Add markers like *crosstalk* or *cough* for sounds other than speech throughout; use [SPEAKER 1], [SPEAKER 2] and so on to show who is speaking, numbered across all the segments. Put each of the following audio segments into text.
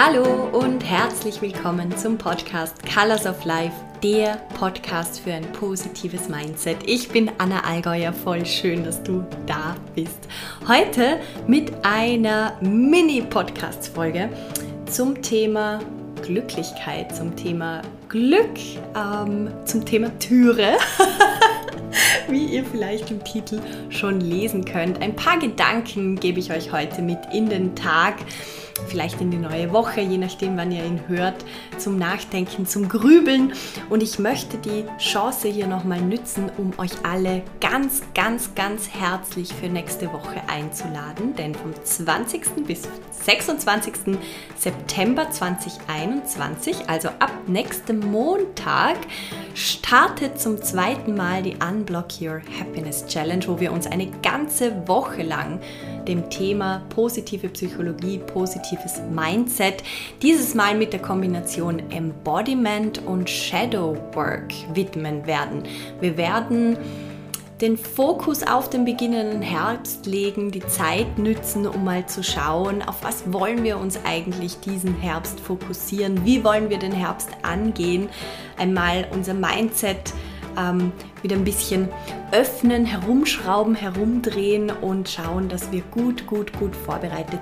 [SPEAKER 1] Hallo und herzlich willkommen zum Podcast Colors of Life, der Podcast für ein positives Mindset. Ich bin Anna Allgäuer, voll schön, dass du da bist. Heute mit einer Mini-Podcast-Folge zum Thema Glücklichkeit, zum Thema Glück, ähm, zum Thema Türe. *laughs* Wie ihr vielleicht im Titel schon lesen könnt. Ein paar Gedanken gebe ich euch heute mit in den Tag vielleicht in die neue Woche, je nachdem, wann ihr ihn hört, zum Nachdenken, zum Grübeln. Und ich möchte die Chance hier nochmal nützen, um euch alle ganz, ganz, ganz herzlich für nächste Woche einzuladen. Denn vom 20. bis 26. September 2021, also ab nächstem Montag, startet zum zweiten Mal die Unblock Your Happiness Challenge, wo wir uns eine ganze Woche lang dem Thema positive Psychologie, positives Mindset, dieses Mal mit der Kombination Embodiment und Shadow Work widmen werden. Wir werden den Fokus auf den beginnenden Herbst legen, die Zeit nützen, um mal zu schauen, auf was wollen wir uns eigentlich diesen Herbst fokussieren, wie wollen wir den Herbst angehen, einmal unser Mindset ähm, wieder ein bisschen öffnen, herumschrauben, herumdrehen und schauen, dass wir gut, gut, gut vorbereitet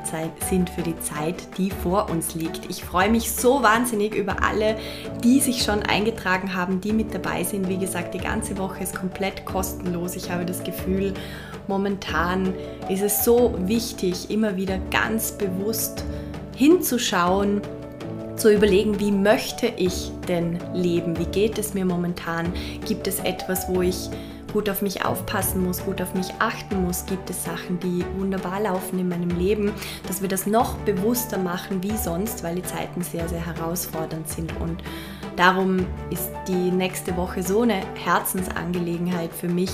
[SPEAKER 1] sind für die Zeit, die vor uns liegt. Ich freue mich so wahnsinnig über alle, die sich schon eingetragen haben, die mit dabei sind. Wie gesagt, die ganze Woche ist komplett kostenlos. Ich habe das Gefühl, momentan ist es so wichtig, immer wieder ganz bewusst hinzuschauen, zu überlegen, wie möchte ich denn leben? Wie geht es mir momentan? Gibt es etwas, wo ich gut auf mich aufpassen muss, gut auf mich achten muss? Gibt es Sachen, die wunderbar laufen in meinem Leben? Dass wir das noch bewusster machen wie sonst, weil die Zeiten sehr, sehr herausfordernd sind. Und darum ist die nächste Woche so eine Herzensangelegenheit für mich,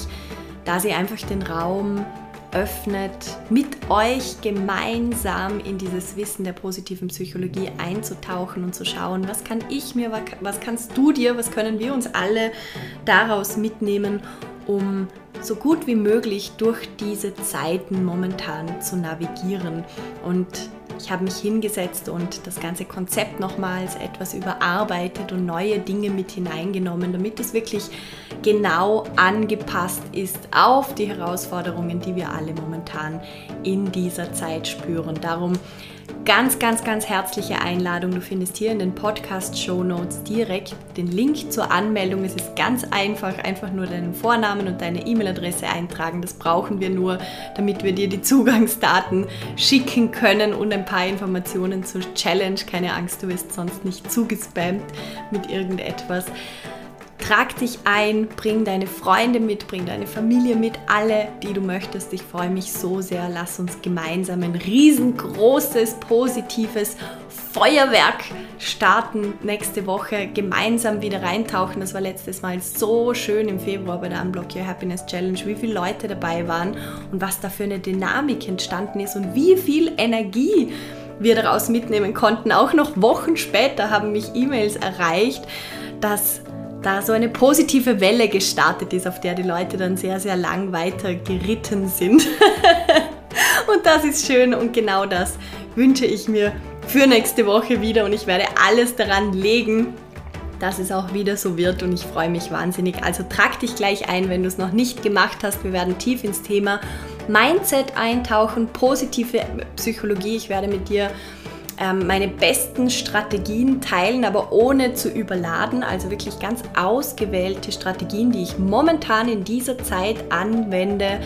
[SPEAKER 1] da sie einfach den Raum öffnet, mit euch gemeinsam in dieses Wissen der positiven Psychologie einzutauchen und zu schauen, was kann ich mir, was kannst du dir, was können wir uns alle daraus mitnehmen, um so gut wie möglich durch diese Zeiten momentan zu navigieren. Und ich habe mich hingesetzt und das ganze Konzept nochmals etwas überarbeitet und neue Dinge mit hineingenommen, damit es wirklich genau angepasst ist auf die Herausforderungen, die wir alle momentan in dieser Zeit spüren. Darum ganz, ganz, ganz herzliche Einladung. Du findest hier in den Podcast-Show Notes direkt den Link zur Anmeldung. Es ist ganz einfach, einfach nur deinen Vornamen und deine E-Mail-Adresse eintragen. Das brauchen wir nur, damit wir dir die Zugangsdaten schicken können und ein paar Informationen zur Challenge. Keine Angst, du wirst sonst nicht zugespammt mit irgendetwas. Trag dich ein, bring deine Freunde mit, bring deine Familie mit, alle, die du möchtest. Ich freue mich so sehr. Lass uns gemeinsam ein riesengroßes, positives Feuerwerk starten nächste Woche. Gemeinsam wieder reintauchen. Das war letztes Mal so schön im Februar bei der Unblock Your Happiness Challenge, wie viele Leute dabei waren und was da für eine Dynamik entstanden ist und wie viel Energie wir daraus mitnehmen konnten. Auch noch Wochen später haben mich E-Mails erreicht, dass da so eine positive Welle gestartet ist, auf der die Leute dann sehr, sehr lang weiter geritten sind. *laughs* und das ist schön und genau das wünsche ich mir für nächste Woche wieder und ich werde alles daran legen, dass es auch wieder so wird und ich freue mich wahnsinnig. Also trag dich gleich ein, wenn du es noch nicht gemacht hast. Wir werden tief ins Thema Mindset eintauchen, positive Psychologie. Ich werde mit dir ähm, meine besten Strategien teilen, aber ohne zu überladen. Also wirklich ganz ausgewählte Strategien, die ich momentan in dieser Zeit anwende,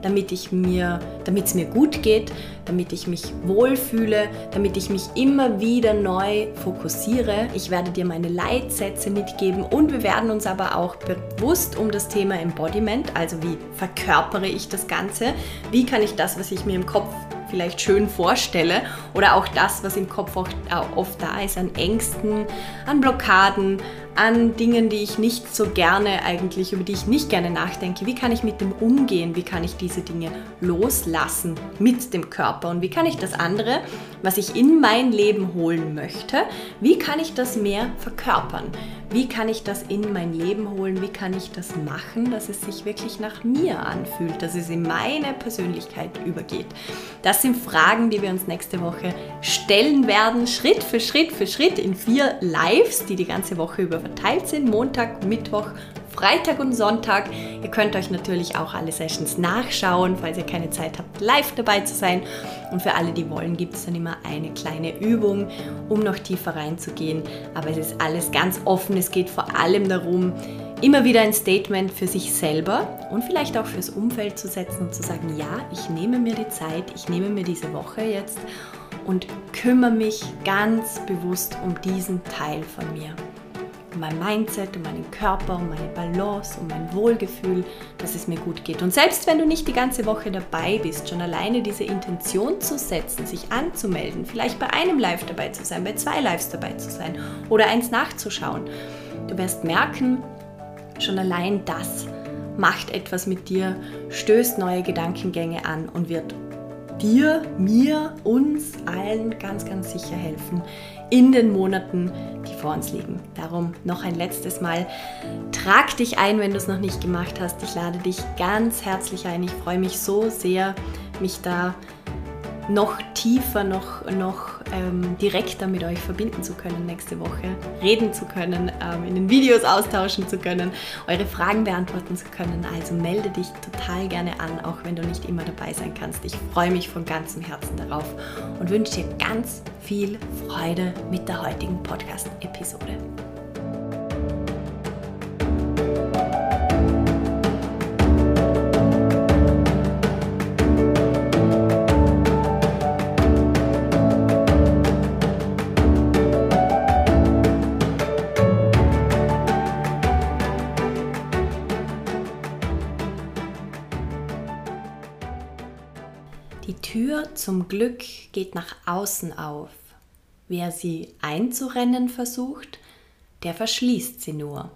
[SPEAKER 1] damit ich mir, damit es mir gut geht, damit ich mich wohlfühle, damit ich mich immer wieder neu fokussiere. Ich werde dir meine Leitsätze mitgeben und wir werden uns aber auch bewusst um das Thema Embodiment, also wie verkörpere ich das Ganze, wie kann ich das, was ich mir im Kopf vielleicht schön vorstelle oder auch das, was im Kopf oft, oft da ist an Ängsten, an Blockaden, an Dingen, die ich nicht so gerne eigentlich, über die ich nicht gerne nachdenke. Wie kann ich mit dem umgehen? Wie kann ich diese Dinge loslassen mit dem Körper? Und wie kann ich das andere, was ich in mein Leben holen möchte, wie kann ich das mehr verkörpern? Wie kann ich das in mein Leben holen? Wie kann ich das machen, dass es sich wirklich nach mir anfühlt, dass es in meine Persönlichkeit übergeht? Das sind Fragen, die wir uns nächste Woche stellen werden, Schritt für Schritt für Schritt in vier Lives, die die ganze Woche über verteilt sind. Montag, Mittwoch, Freitag und Sonntag. Ihr könnt euch natürlich auch alle Sessions nachschauen, falls ihr keine Zeit habt, live dabei zu sein. Und für alle, die wollen, gibt es dann immer eine kleine Übung, um noch tiefer reinzugehen. Aber es ist alles ganz offen. Es geht vor allem darum, immer wieder ein Statement für sich selber und vielleicht auch fürs Umfeld zu setzen und zu sagen, ja, ich nehme mir die Zeit, ich nehme mir diese Woche jetzt und kümmere mich ganz bewusst um diesen Teil von mir um mein Mindset, um meinen Körper, um meine Balance, um mein Wohlgefühl, dass es mir gut geht. Und selbst wenn du nicht die ganze Woche dabei bist, schon alleine diese Intention zu setzen, sich anzumelden, vielleicht bei einem Live dabei zu sein, bei zwei Lives dabei zu sein oder eins nachzuschauen, du wirst merken, schon allein das macht etwas mit dir, stößt neue Gedankengänge an und wird dir, mir, uns allen ganz, ganz sicher helfen in den Monaten, die vor uns liegen. Darum noch ein letztes Mal. Trag dich ein, wenn du es noch nicht gemacht hast. Ich lade dich ganz herzlich ein. Ich freue mich so sehr, mich da noch tiefer, noch, noch ähm, direkter mit euch verbinden zu können nächste Woche, reden zu können, ähm, in den Videos austauschen zu können, eure Fragen beantworten zu können. Also melde dich total gerne an, auch wenn du nicht immer dabei sein kannst. Ich freue mich von ganzem Herzen darauf und wünsche dir ganz viel Freude mit der heutigen Podcast-Episode. Tür zum Glück geht nach außen auf. Wer sie einzurennen versucht, der verschließt sie nur.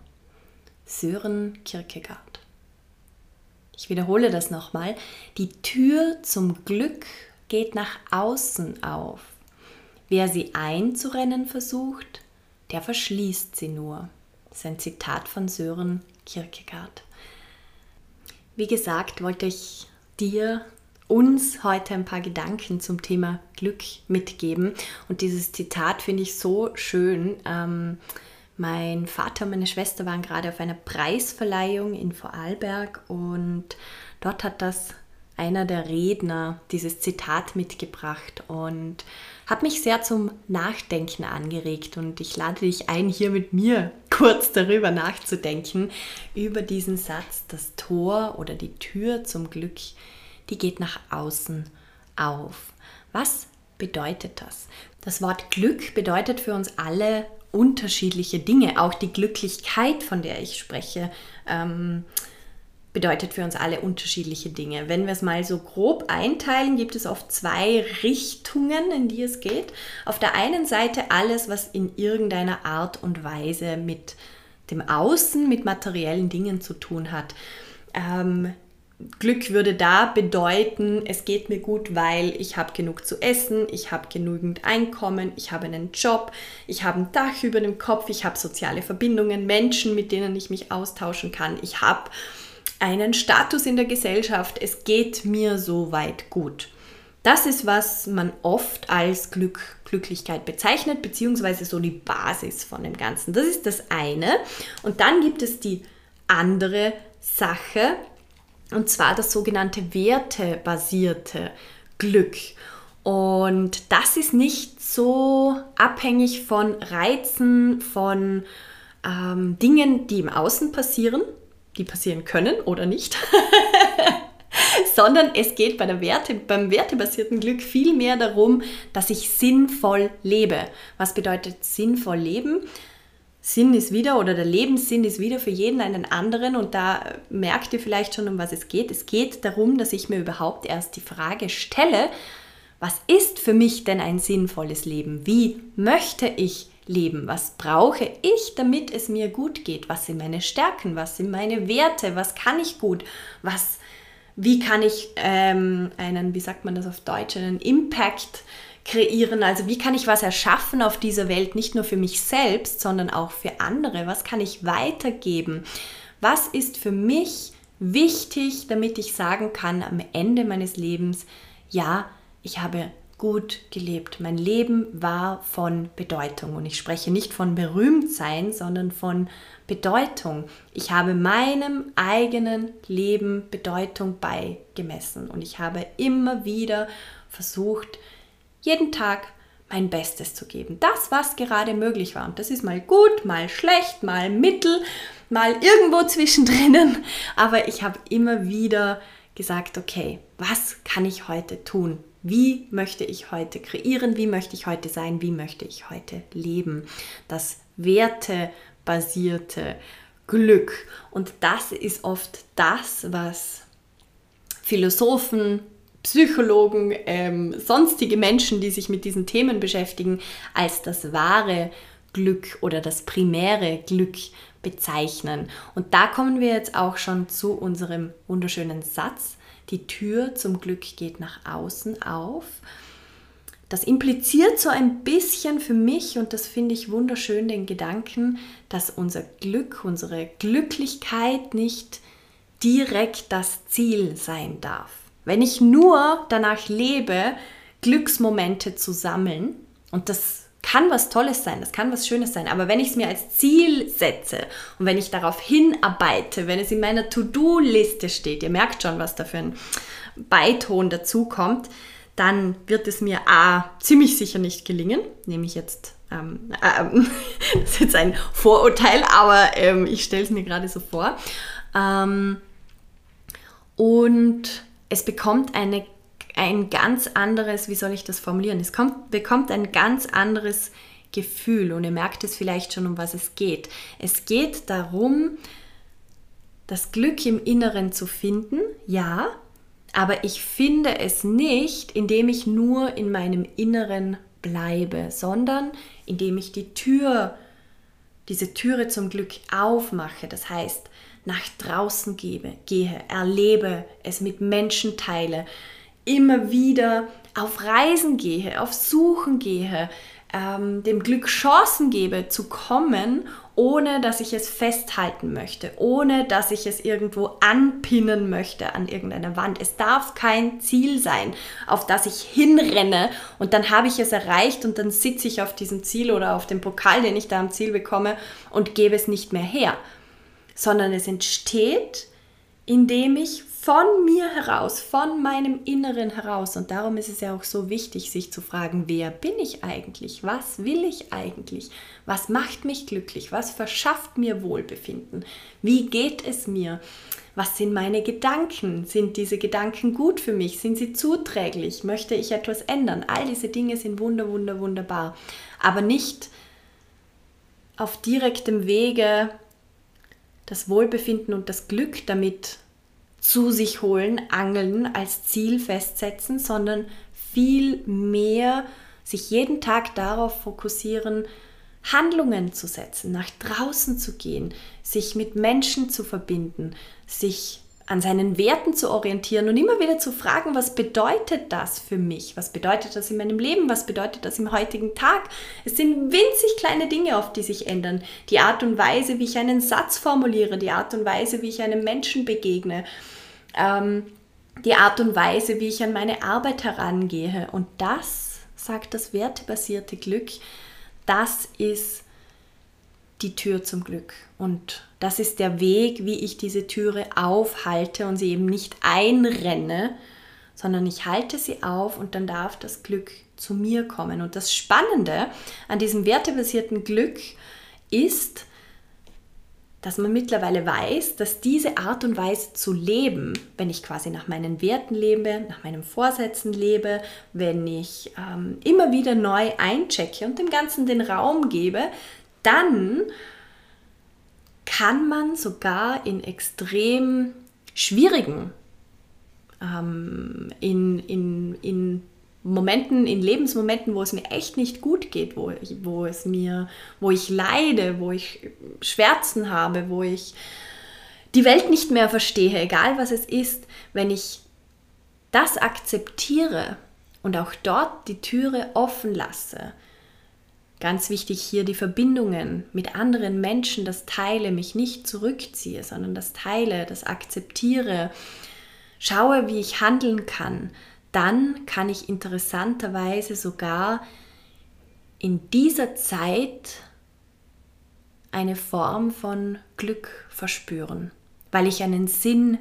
[SPEAKER 1] Sören Kierkegaard. Ich wiederhole das nochmal. Die Tür zum Glück geht nach außen auf. Wer sie einzurennen versucht, der verschließt sie nur. Das ist ein Zitat von Sören Kierkegaard. Wie gesagt, wollte ich dir uns heute ein paar Gedanken zum Thema Glück mitgeben. Und dieses Zitat finde ich so schön. Ähm, mein Vater und meine Schwester waren gerade auf einer Preisverleihung in Vorarlberg und dort hat das einer der Redner dieses Zitat mitgebracht und hat mich sehr zum Nachdenken angeregt und ich lade dich ein, hier mit mir kurz darüber nachzudenken, über diesen Satz, das Tor oder die Tür zum Glück die geht nach außen auf. Was bedeutet das? Das Wort Glück bedeutet für uns alle unterschiedliche Dinge. Auch die Glücklichkeit, von der ich spreche, ähm, bedeutet für uns alle unterschiedliche Dinge. Wenn wir es mal so grob einteilen, gibt es oft zwei Richtungen, in die es geht. Auf der einen Seite alles, was in irgendeiner Art und Weise mit dem Außen, mit materiellen Dingen zu tun hat. Ähm, Glück würde da bedeuten, es geht mir gut, weil ich habe genug zu essen, ich habe genügend Einkommen, ich habe einen Job, ich habe ein Dach über dem Kopf, ich habe soziale Verbindungen, Menschen, mit denen ich mich austauschen kann, ich habe einen Status in der Gesellschaft, es geht mir soweit gut. Das ist, was man oft als Glück, Glücklichkeit bezeichnet, beziehungsweise so die Basis von dem Ganzen. Das ist das eine. Und dann gibt es die andere Sache, und zwar das sogenannte wertebasierte Glück. Und das ist nicht so abhängig von Reizen, von ähm, Dingen, die im Außen passieren, die passieren können oder nicht, *laughs* sondern es geht bei der Werte, beim wertebasierten Glück viel mehr darum, dass ich sinnvoll lebe. Was bedeutet sinnvoll leben? Sinn ist wieder oder der Lebenssinn ist wieder für jeden einen anderen und da merkt ihr vielleicht schon, um was es geht. Es geht darum, dass ich mir überhaupt erst die Frage stelle, was ist für mich denn ein sinnvolles Leben? Wie möchte ich leben? Was brauche ich, damit es mir gut geht? Was sind meine Stärken? Was sind meine Werte? Was kann ich gut? Was, wie kann ich ähm, einen, wie sagt man das auf Deutsch, einen Impact kreieren? Also wie kann ich was erschaffen auf dieser Welt, nicht nur für mich selbst, sondern auch für andere? Was kann ich weitergeben? Was ist für mich wichtig, damit ich sagen kann am Ende meines Lebens, ja, ich habe gut gelebt. Mein Leben war von Bedeutung. Und ich spreche nicht von Berühmtsein, sondern von Bedeutung. Ich habe meinem eigenen Leben Bedeutung beigemessen. Und ich habe immer wieder versucht, jeden Tag mein Bestes zu geben. Das, was gerade möglich war. Und das ist mal gut, mal schlecht, mal mittel, mal irgendwo zwischendrin. *laughs* Aber ich habe immer wieder gesagt, okay, was kann ich heute tun? Wie möchte ich heute kreieren? Wie möchte ich heute sein? Wie möchte ich heute leben? Das wertebasierte Glück. Und das ist oft das, was Philosophen, Psychologen, ähm, sonstige Menschen, die sich mit diesen Themen beschäftigen, als das wahre Glück oder das primäre Glück bezeichnen. Und da kommen wir jetzt auch schon zu unserem wunderschönen Satz, die Tür zum Glück geht nach außen auf. Das impliziert so ein bisschen für mich, und das finde ich wunderschön, den Gedanken, dass unser Glück, unsere Glücklichkeit nicht direkt das Ziel sein darf. Wenn ich nur danach lebe, Glücksmomente zu sammeln, und das kann was Tolles sein, das kann was Schönes sein, aber wenn ich es mir als Ziel setze und wenn ich darauf hinarbeite, wenn es in meiner To-Do-Liste steht, ihr merkt schon, was da für ein Beiton dazu kommt, dann wird es mir A, ziemlich sicher nicht gelingen, nehme ich jetzt, ähm, ähm, *laughs* das ist jetzt ein Vorurteil, aber ähm, ich stelle es mir gerade so vor. Ähm, und es bekommt eine ein ganz anderes, wie soll ich das formulieren? Es kommt, bekommt ein ganz anderes Gefühl und ihr merkt es vielleicht schon, um was es geht. Es geht darum, das Glück im Inneren zu finden, ja, aber ich finde es nicht, indem ich nur in meinem Inneren bleibe, sondern indem ich die Tür, diese Türe zum Glück aufmache. Das heißt, nach draußen gebe, gehe, erlebe, es mit Menschen teile, immer wieder auf Reisen gehe, auf Suchen gehe, ähm, dem Glück Chancen gebe zu kommen, ohne dass ich es festhalten möchte, ohne dass ich es irgendwo anpinnen möchte an irgendeiner Wand. Es darf kein Ziel sein, auf das ich hinrenne und dann habe ich es erreicht und dann sitze ich auf diesem Ziel oder auf dem Pokal, den ich da am Ziel bekomme und gebe es nicht mehr her, sondern es entsteht, indem ich von mir heraus, von meinem Inneren heraus. Und darum ist es ja auch so wichtig, sich zu fragen, wer bin ich eigentlich? Was will ich eigentlich? Was macht mich glücklich? Was verschafft mir Wohlbefinden? Wie geht es mir? Was sind meine Gedanken? Sind diese Gedanken gut für mich? Sind sie zuträglich? Möchte ich etwas ändern? All diese Dinge sind wunder, wunder, wunderbar. Aber nicht auf direktem Wege das Wohlbefinden und das Glück damit zu sich holen, angeln als Ziel festsetzen, sondern viel mehr sich jeden Tag darauf fokussieren, Handlungen zu setzen, nach draußen zu gehen, sich mit Menschen zu verbinden, sich an seinen Werten zu orientieren und immer wieder zu fragen, was bedeutet das für mich? Was bedeutet das in meinem Leben? Was bedeutet das im heutigen Tag? Es sind winzig kleine Dinge oft, die sich ändern. Die Art und Weise, wie ich einen Satz formuliere, die Art und Weise, wie ich einem Menschen begegne, ähm, die Art und Weise, wie ich an meine Arbeit herangehe. Und das, sagt das wertebasierte Glück, das ist die Tür zum Glück. Und das ist der Weg, wie ich diese Türe aufhalte und sie eben nicht einrenne, sondern ich halte sie auf und dann darf das Glück zu mir kommen. Und das Spannende an diesem wertebasierten Glück ist, dass man mittlerweile weiß, dass diese Art und Weise zu leben, wenn ich quasi nach meinen Werten lebe, nach meinen Vorsätzen lebe, wenn ich ähm, immer wieder neu einchecke und dem Ganzen den Raum gebe, dann kann man sogar in extrem schwierigen, ähm, in, in, in Momenten, in Lebensmomenten, wo es mir echt nicht gut geht, wo, wo es mir, wo ich leide, wo ich Schmerzen habe, wo ich die Welt nicht mehr verstehe, egal was es ist, wenn ich das akzeptiere und auch dort die Türe offen lasse. Ganz wichtig hier die Verbindungen mit anderen Menschen, das teile, mich nicht zurückziehe, sondern das teile, das akzeptiere, schaue, wie ich handeln kann, dann kann ich interessanterweise sogar in dieser Zeit eine Form von Glück verspüren, weil ich einen Sinn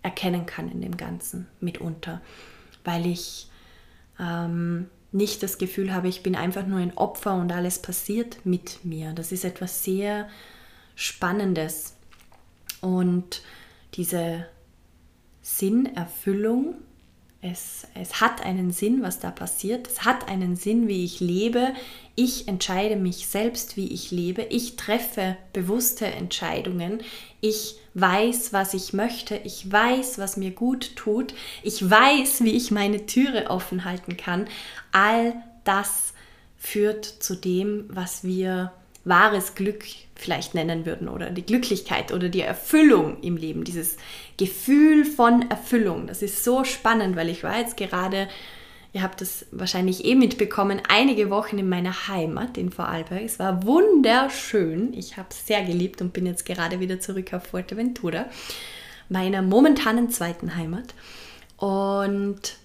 [SPEAKER 1] erkennen kann in dem Ganzen mitunter, weil ich ähm, nicht das Gefühl habe, ich bin einfach nur ein Opfer und alles passiert mit mir. Das ist etwas sehr Spannendes. Und diese Sinnerfüllung, es, es hat einen Sinn, was da passiert. Es hat einen Sinn, wie ich lebe. Ich entscheide mich selbst, wie ich lebe. Ich treffe bewusste Entscheidungen. Ich weiß, was ich möchte. Ich weiß, was mir gut tut. Ich weiß, wie ich meine Türe offen halten kann. All das führt zu dem, was wir wahres Glück vielleicht nennen würden oder die Glücklichkeit oder die Erfüllung im Leben, dieses Gefühl von Erfüllung. Das ist so spannend, weil ich war jetzt gerade, ihr habt das wahrscheinlich eh mitbekommen, einige Wochen in meiner Heimat in Vorarlberg. Es war wunderschön. Ich habe es sehr geliebt und bin jetzt gerade wieder zurück auf Fuerteventura, meiner momentanen zweiten Heimat. Und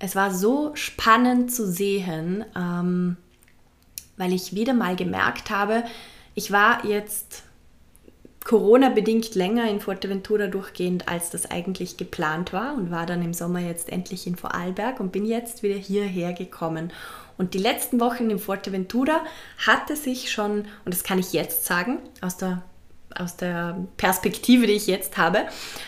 [SPEAKER 1] es war so spannend zu sehen, ähm, weil ich wieder mal gemerkt habe, ich war jetzt Corona-bedingt länger in Fuerteventura durchgehend, als das eigentlich geplant war und war dann im Sommer jetzt endlich in Vorarlberg und bin jetzt wieder hierher gekommen. Und die letzten Wochen in Fuerteventura hatte sich schon, und das kann ich jetzt sagen, aus der, aus der Perspektive, die ich jetzt habe,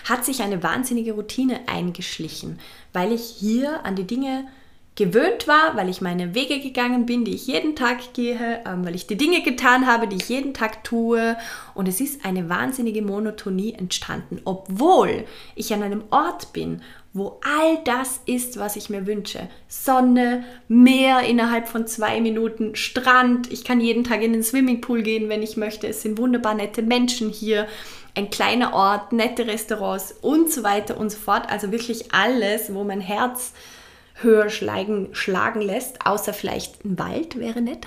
[SPEAKER 1] hat sich eine wahnsinnige Routine eingeschlichen, weil ich hier an die Dinge gewöhnt war, weil ich meine Wege gegangen bin, die ich jeden Tag gehe, ähm, weil ich die Dinge getan habe, die ich jeden Tag tue. Und es ist eine wahnsinnige Monotonie entstanden, obwohl ich an einem Ort bin, wo all das ist, was ich mir wünsche. Sonne, Meer innerhalb von zwei Minuten, Strand. Ich kann jeden Tag in den Swimmingpool gehen, wenn ich möchte. Es sind wunderbar nette Menschen hier. Ein kleiner Ort, nette Restaurants und so weiter und so fort. Also wirklich alles, wo mein Herz höher schlagen, schlagen lässt, außer vielleicht ein Wald wäre nett.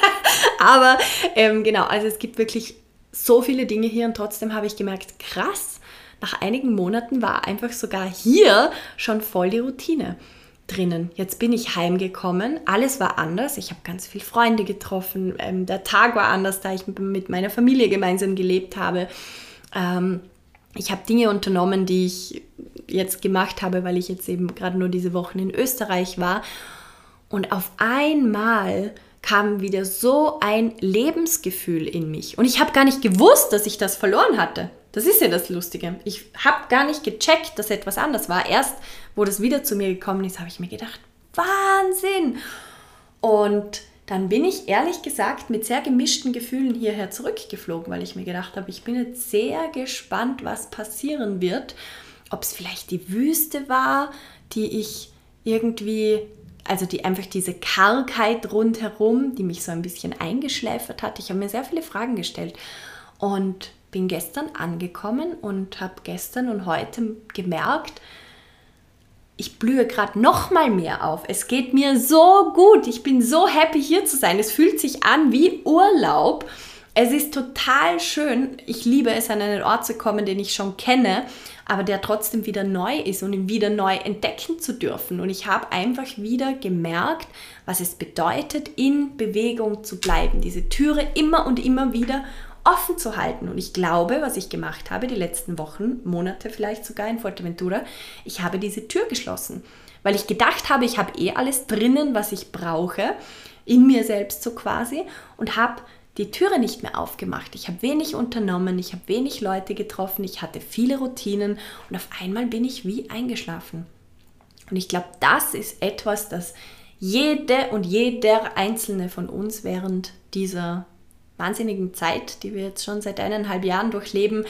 [SPEAKER 1] *laughs* Aber ähm, genau, also es gibt wirklich so viele Dinge hier und trotzdem habe ich gemerkt, krass, nach einigen Monaten war einfach sogar hier schon voll die Routine drinnen. Jetzt bin ich heimgekommen, alles war anders. Ich habe ganz viele Freunde getroffen. Ähm, der Tag war anders, da ich mit meiner Familie gemeinsam gelebt habe. Ähm, ich habe Dinge unternommen, die ich jetzt gemacht habe, weil ich jetzt eben gerade nur diese Wochen in Österreich war. Und auf einmal kam wieder so ein Lebensgefühl in mich. Und ich habe gar nicht gewusst, dass ich das verloren hatte. Das ist ja das Lustige. Ich habe gar nicht gecheckt, dass etwas anders war. Erst, wo das wieder zu mir gekommen ist, habe ich mir gedacht, Wahnsinn! Und dann bin ich ehrlich gesagt mit sehr gemischten Gefühlen hierher zurückgeflogen, weil ich mir gedacht habe, ich bin jetzt sehr gespannt, was passieren wird. Ob es vielleicht die Wüste war, die ich irgendwie, also die einfach diese Kargheit rundherum, die mich so ein bisschen eingeschläfert hat. Ich habe mir sehr viele Fragen gestellt und bin gestern angekommen und habe gestern und heute gemerkt, ich blühe gerade noch mal mehr auf. Es geht mir so gut. Ich bin so happy hier zu sein. Es fühlt sich an wie Urlaub. Es ist total schön. Ich liebe es, an einen Ort zu kommen, den ich schon kenne, aber der trotzdem wieder neu ist und ihn wieder neu entdecken zu dürfen. Und ich habe einfach wieder gemerkt, was es bedeutet, in Bewegung zu bleiben. Diese Türe immer und immer wieder offen zu halten. Und ich glaube, was ich gemacht habe, die letzten Wochen, Monate vielleicht sogar in Fuerteventura, ich habe diese Tür geschlossen, weil ich gedacht habe, ich habe eh alles drinnen, was ich brauche, in mir selbst so quasi, und habe die Türe nicht mehr aufgemacht. Ich habe wenig unternommen, ich habe wenig Leute getroffen, ich hatte viele Routinen und auf einmal bin ich wie eingeschlafen. Und ich glaube, das ist etwas, das jede und jeder einzelne von uns während dieser wahnsinnigen Zeit, die wir jetzt schon seit eineinhalb Jahren durchleben,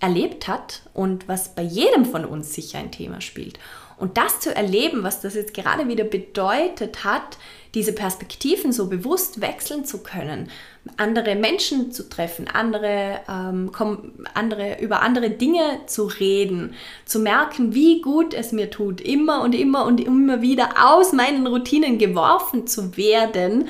[SPEAKER 1] erlebt hat und was bei jedem von uns sicher ein Thema spielt. Und das zu erleben, was das jetzt gerade wieder bedeutet hat, diese Perspektiven so bewusst wechseln zu können, andere Menschen zu treffen, andere, ähm, andere, über andere Dinge zu reden, zu merken, wie gut es mir tut, immer und immer und immer wieder aus meinen Routinen geworfen zu werden,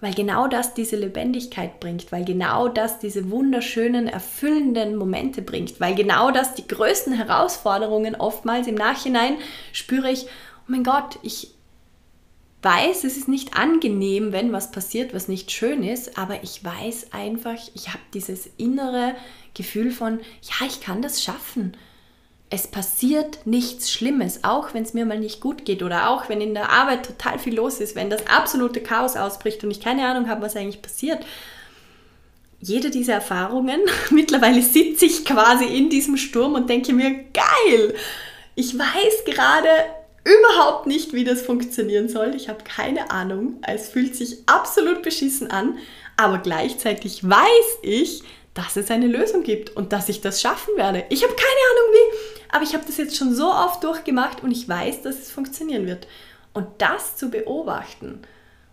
[SPEAKER 1] weil genau das diese Lebendigkeit bringt, weil genau das diese wunderschönen, erfüllenden Momente bringt, weil genau das die größten Herausforderungen oftmals im Nachhinein spüre ich oh mein Gott, ich weiß, es ist nicht angenehm, wenn was passiert, was nicht schön ist, aber ich weiß einfach, ich habe dieses innere Gefühl von, ja, ich kann das schaffen. Es passiert nichts Schlimmes, auch wenn es mir mal nicht gut geht oder auch wenn in der Arbeit total viel los ist, wenn das absolute Chaos ausbricht und ich keine Ahnung habe, was eigentlich passiert. Jede dieser Erfahrungen, *laughs* mittlerweile sitze ich quasi in diesem Sturm und denke mir, geil, ich weiß gerade, überhaupt nicht, wie das funktionieren soll. Ich habe keine Ahnung. Es fühlt sich absolut beschissen an, aber gleichzeitig weiß ich, dass es eine Lösung gibt und dass ich das schaffen werde. Ich habe keine Ahnung wie, aber ich habe das jetzt schon so oft durchgemacht und ich weiß, dass es funktionieren wird. Und das zu beobachten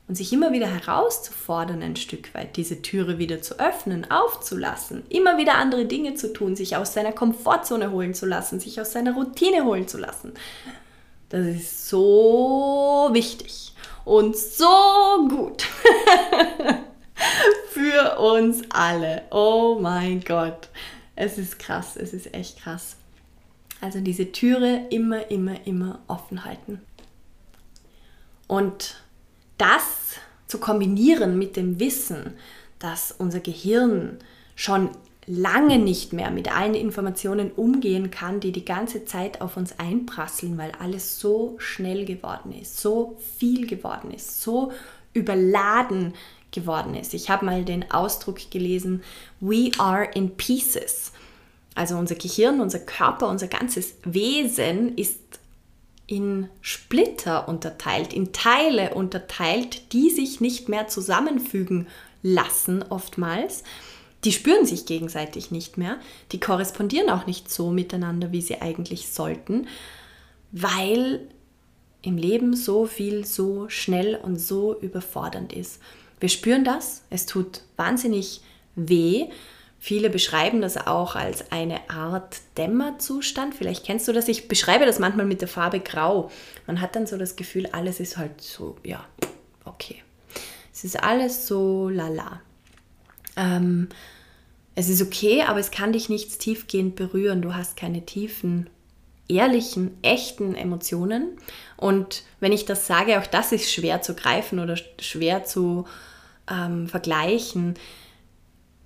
[SPEAKER 1] und sich immer wieder herauszufordern, ein Stück weit diese Türe wieder zu öffnen, aufzulassen, immer wieder andere Dinge zu tun, sich aus seiner Komfortzone holen zu lassen, sich aus seiner Routine holen zu lassen. Das ist so wichtig und so gut *laughs* *laughs* für uns alle. Oh mein Gott. Es ist krass, es ist echt krass. Also diese Türe immer, immer, immer offen halten. Und das zu kombinieren mit dem Wissen, dass unser Gehirn schon lange nicht mehr mit allen Informationen umgehen kann, die die ganze Zeit auf uns einprasseln, weil alles so schnell geworden ist, so viel geworden ist, so überladen geworden ist. Ich habe mal den Ausdruck gelesen, we are in pieces. Also unser Gehirn, unser Körper, unser ganzes Wesen ist in Splitter unterteilt, in Teile unterteilt, die sich nicht mehr zusammenfügen lassen oftmals die spüren sich gegenseitig nicht mehr, die korrespondieren auch nicht so miteinander, wie sie eigentlich sollten, weil im Leben so viel so schnell und so überfordernd ist. Wir spüren das, es tut wahnsinnig weh. Viele beschreiben das auch als eine Art Dämmerzustand. Vielleicht kennst du das. Ich beschreibe das manchmal mit der Farbe Grau. Man hat dann so das Gefühl, alles ist halt so, ja, okay. Es ist alles so lala. Ähm, es ist okay, aber es kann dich nichts tiefgehend berühren. Du hast keine tiefen, ehrlichen, echten Emotionen. Und wenn ich das sage, auch das ist schwer zu greifen oder schwer zu ähm, vergleichen.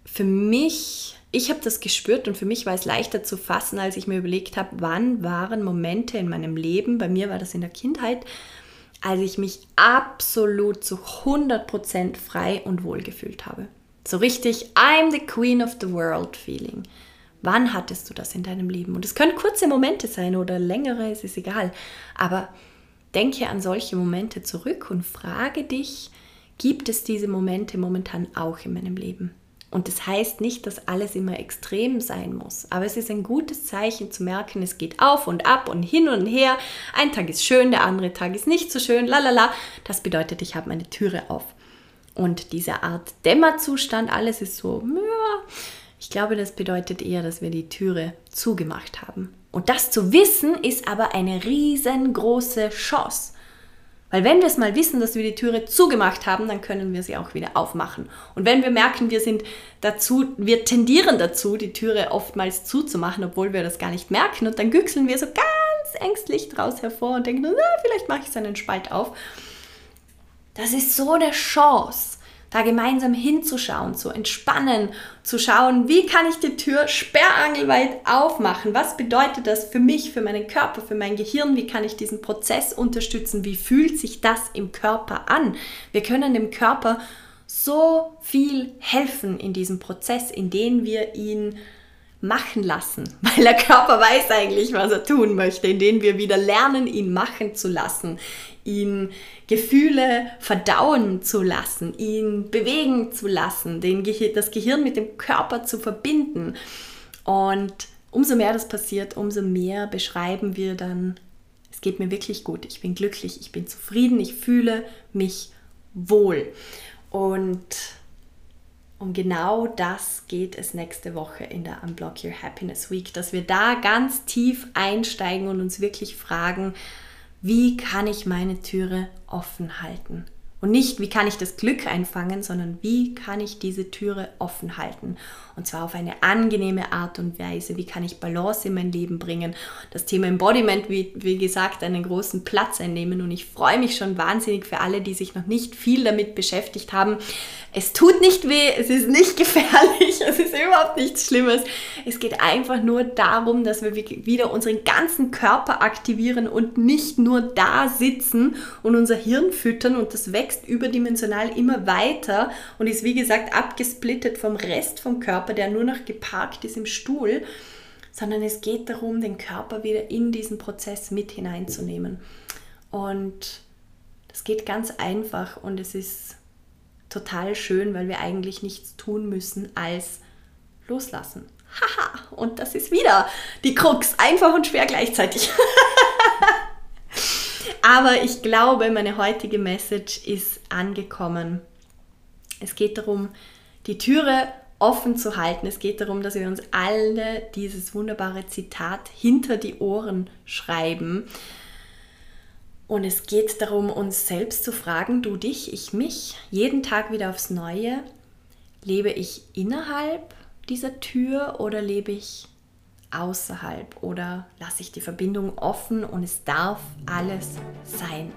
[SPEAKER 1] Für mich, ich habe das gespürt und für mich war es leichter zu fassen, als ich mir überlegt habe, wann waren Momente in meinem Leben, bei mir war das in der Kindheit, als ich mich absolut zu 100% frei und wohl gefühlt habe. So richtig, I'm the Queen of the World Feeling. Wann hattest du das in deinem Leben? Und es können kurze Momente sein oder längere, es ist egal. Aber denke an solche Momente zurück und frage dich, gibt es diese Momente momentan auch in meinem Leben? Und das heißt nicht, dass alles immer extrem sein muss, aber es ist ein gutes Zeichen zu merken, es geht auf und ab und hin und her. Ein Tag ist schön, der andere Tag ist nicht so schön, lalala. Das bedeutet, ich habe meine Türe auf. Und diese Art Dämmerzustand, alles ist so, ja, ich glaube, das bedeutet eher, dass wir die Türe zugemacht haben. Und das zu wissen, ist aber eine riesengroße Chance. Weil wenn wir es mal wissen, dass wir die Türe zugemacht haben, dann können wir sie auch wieder aufmachen. Und wenn wir merken, wir sind dazu, wir tendieren dazu, die Türe oftmals zuzumachen, obwohl wir das gar nicht merken, und dann güchseln wir so ganz ängstlich draus hervor und denken, na, vielleicht mache ich so einen Spalt auf. Das ist so eine Chance, da gemeinsam hinzuschauen, zu entspannen, zu schauen, wie kann ich die Tür sperrangelweit aufmachen? Was bedeutet das für mich, für meinen Körper, für mein Gehirn? Wie kann ich diesen Prozess unterstützen? Wie fühlt sich das im Körper an? Wir können dem Körper so viel helfen in diesem Prozess, indem wir ihn machen lassen, *laughs* weil der Körper weiß eigentlich, was er tun möchte, indem wir wieder lernen, ihn machen zu lassen, ihn Gefühle verdauen zu lassen, ihn bewegen zu lassen, den Gehir das Gehirn mit dem Körper zu verbinden. Und umso mehr das passiert, umso mehr beschreiben wir dann, es geht mir wirklich gut, ich bin glücklich, ich bin zufrieden, ich fühle mich wohl. Und um genau das geht es nächste Woche in der Unblock Your Happiness Week, dass wir da ganz tief einsteigen und uns wirklich fragen, wie kann ich meine Türe offen halten? Und nicht, wie kann ich das Glück einfangen, sondern wie kann ich diese Türe offen halten. Und zwar auf eine angenehme Art und Weise. Wie kann ich Balance in mein Leben bringen? Das Thema Embodiment, wie, wie gesagt, einen großen Platz einnehmen. Und ich freue mich schon wahnsinnig für alle, die sich noch nicht viel damit beschäftigt haben. Es tut nicht weh, es ist nicht *laughs* gefährlich, es ist überhaupt nichts Schlimmes. Es geht einfach nur darum, dass wir wieder unseren ganzen Körper aktivieren und nicht nur da sitzen und unser Hirn füttern und das wächst überdimensional immer weiter und ist wie gesagt abgesplittet vom Rest vom Körper Körper, der nur noch geparkt ist im Stuhl, sondern es geht darum, den Körper wieder in diesen Prozess mit hineinzunehmen. Und das geht ganz einfach und es ist total schön, weil wir eigentlich nichts tun müssen als loslassen. Haha, und das ist wieder die Krux, einfach und schwer gleichzeitig. *laughs* Aber ich glaube, meine heutige Message ist angekommen. Es geht darum, die Türe offen zu halten. Es geht darum, dass wir uns alle dieses wunderbare Zitat hinter die Ohren schreiben. Und es geht darum, uns selbst zu fragen, du dich, ich mich, jeden Tag wieder aufs Neue, lebe ich innerhalb dieser Tür oder lebe ich außerhalb oder lasse ich die Verbindung offen und es darf alles sein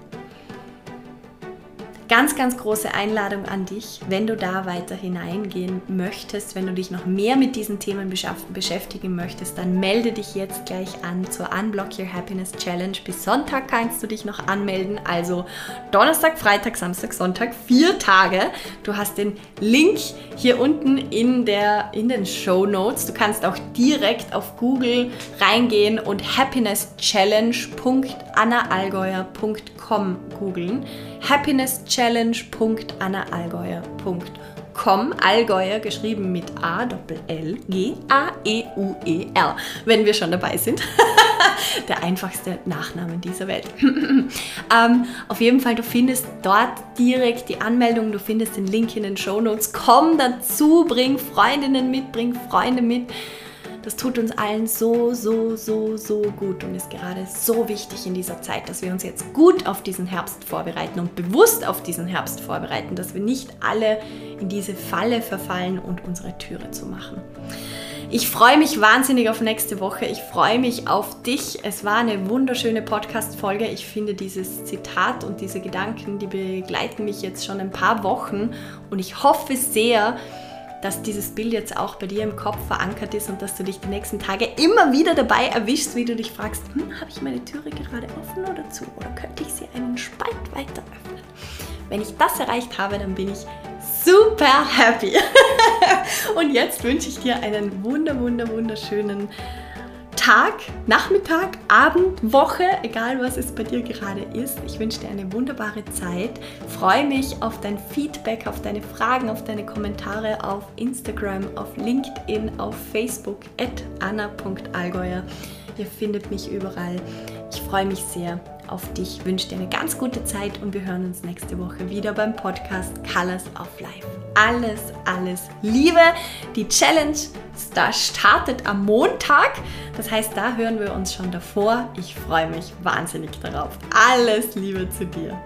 [SPEAKER 1] ganz, ganz große Einladung an dich, wenn du da weiter hineingehen möchtest, wenn du dich noch mehr mit diesen Themen beschäftigen möchtest, dann melde dich jetzt gleich an zur Unblock Your Happiness Challenge. Bis Sonntag kannst du dich noch anmelden, also Donnerstag, Freitag, Samstag, Sonntag, vier Tage. Du hast den Link hier unten in, der, in den Show Notes. Du kannst auch direkt auf Google reingehen und happinesschallenge.annaalgeuer.com googeln happinesschallenge.annaalgeuer.com Allgäuer geschrieben mit A Doppel L G A E U E R. Wenn wir schon dabei sind. *laughs* Der einfachste Nachname dieser Welt. *laughs* ähm, auf jeden Fall, du findest dort direkt die Anmeldung, du findest den Link in den Show Notes. Komm dazu, bring Freundinnen mit, bring Freunde mit. Das tut uns allen so, so, so, so gut und ist gerade so wichtig in dieser Zeit, dass wir uns jetzt gut auf diesen Herbst vorbereiten und bewusst auf diesen Herbst vorbereiten, dass wir nicht alle in diese Falle verfallen und unsere Türe zu machen. Ich freue mich wahnsinnig auf nächste Woche. Ich freue mich auf dich. Es war eine wunderschöne Podcast-Folge. Ich finde dieses Zitat und diese Gedanken, die begleiten mich jetzt schon ein paar Wochen und ich hoffe sehr, dass dieses Bild jetzt auch bei dir im Kopf verankert ist und dass du dich die nächsten Tage immer wieder dabei erwischst, wie du dich fragst, hm, habe ich meine Türe gerade offen oder zu? Oder könnte ich sie einen Spalt weiter öffnen? Wenn ich das erreicht habe, dann bin ich super happy. *laughs* und jetzt wünsche ich dir einen wunder, wunder, wunderschönen Tag, Nachmittag, Abend, Woche, egal was es bei dir gerade ist. Ich wünsche dir eine wunderbare Zeit. Freue mich auf dein Feedback, auf deine Fragen, auf deine Kommentare auf Instagram, auf LinkedIn, auf Facebook at anna.allgäuer. Ihr findet mich überall. Ich freue mich sehr auf dich, wünsche dir eine ganz gute Zeit und wir hören uns nächste Woche wieder beim Podcast Colors of Life. Alles, alles Liebe. Die Challenge startet am Montag. Das heißt, da hören wir uns schon davor. Ich freue mich wahnsinnig darauf. Alles Liebe zu dir.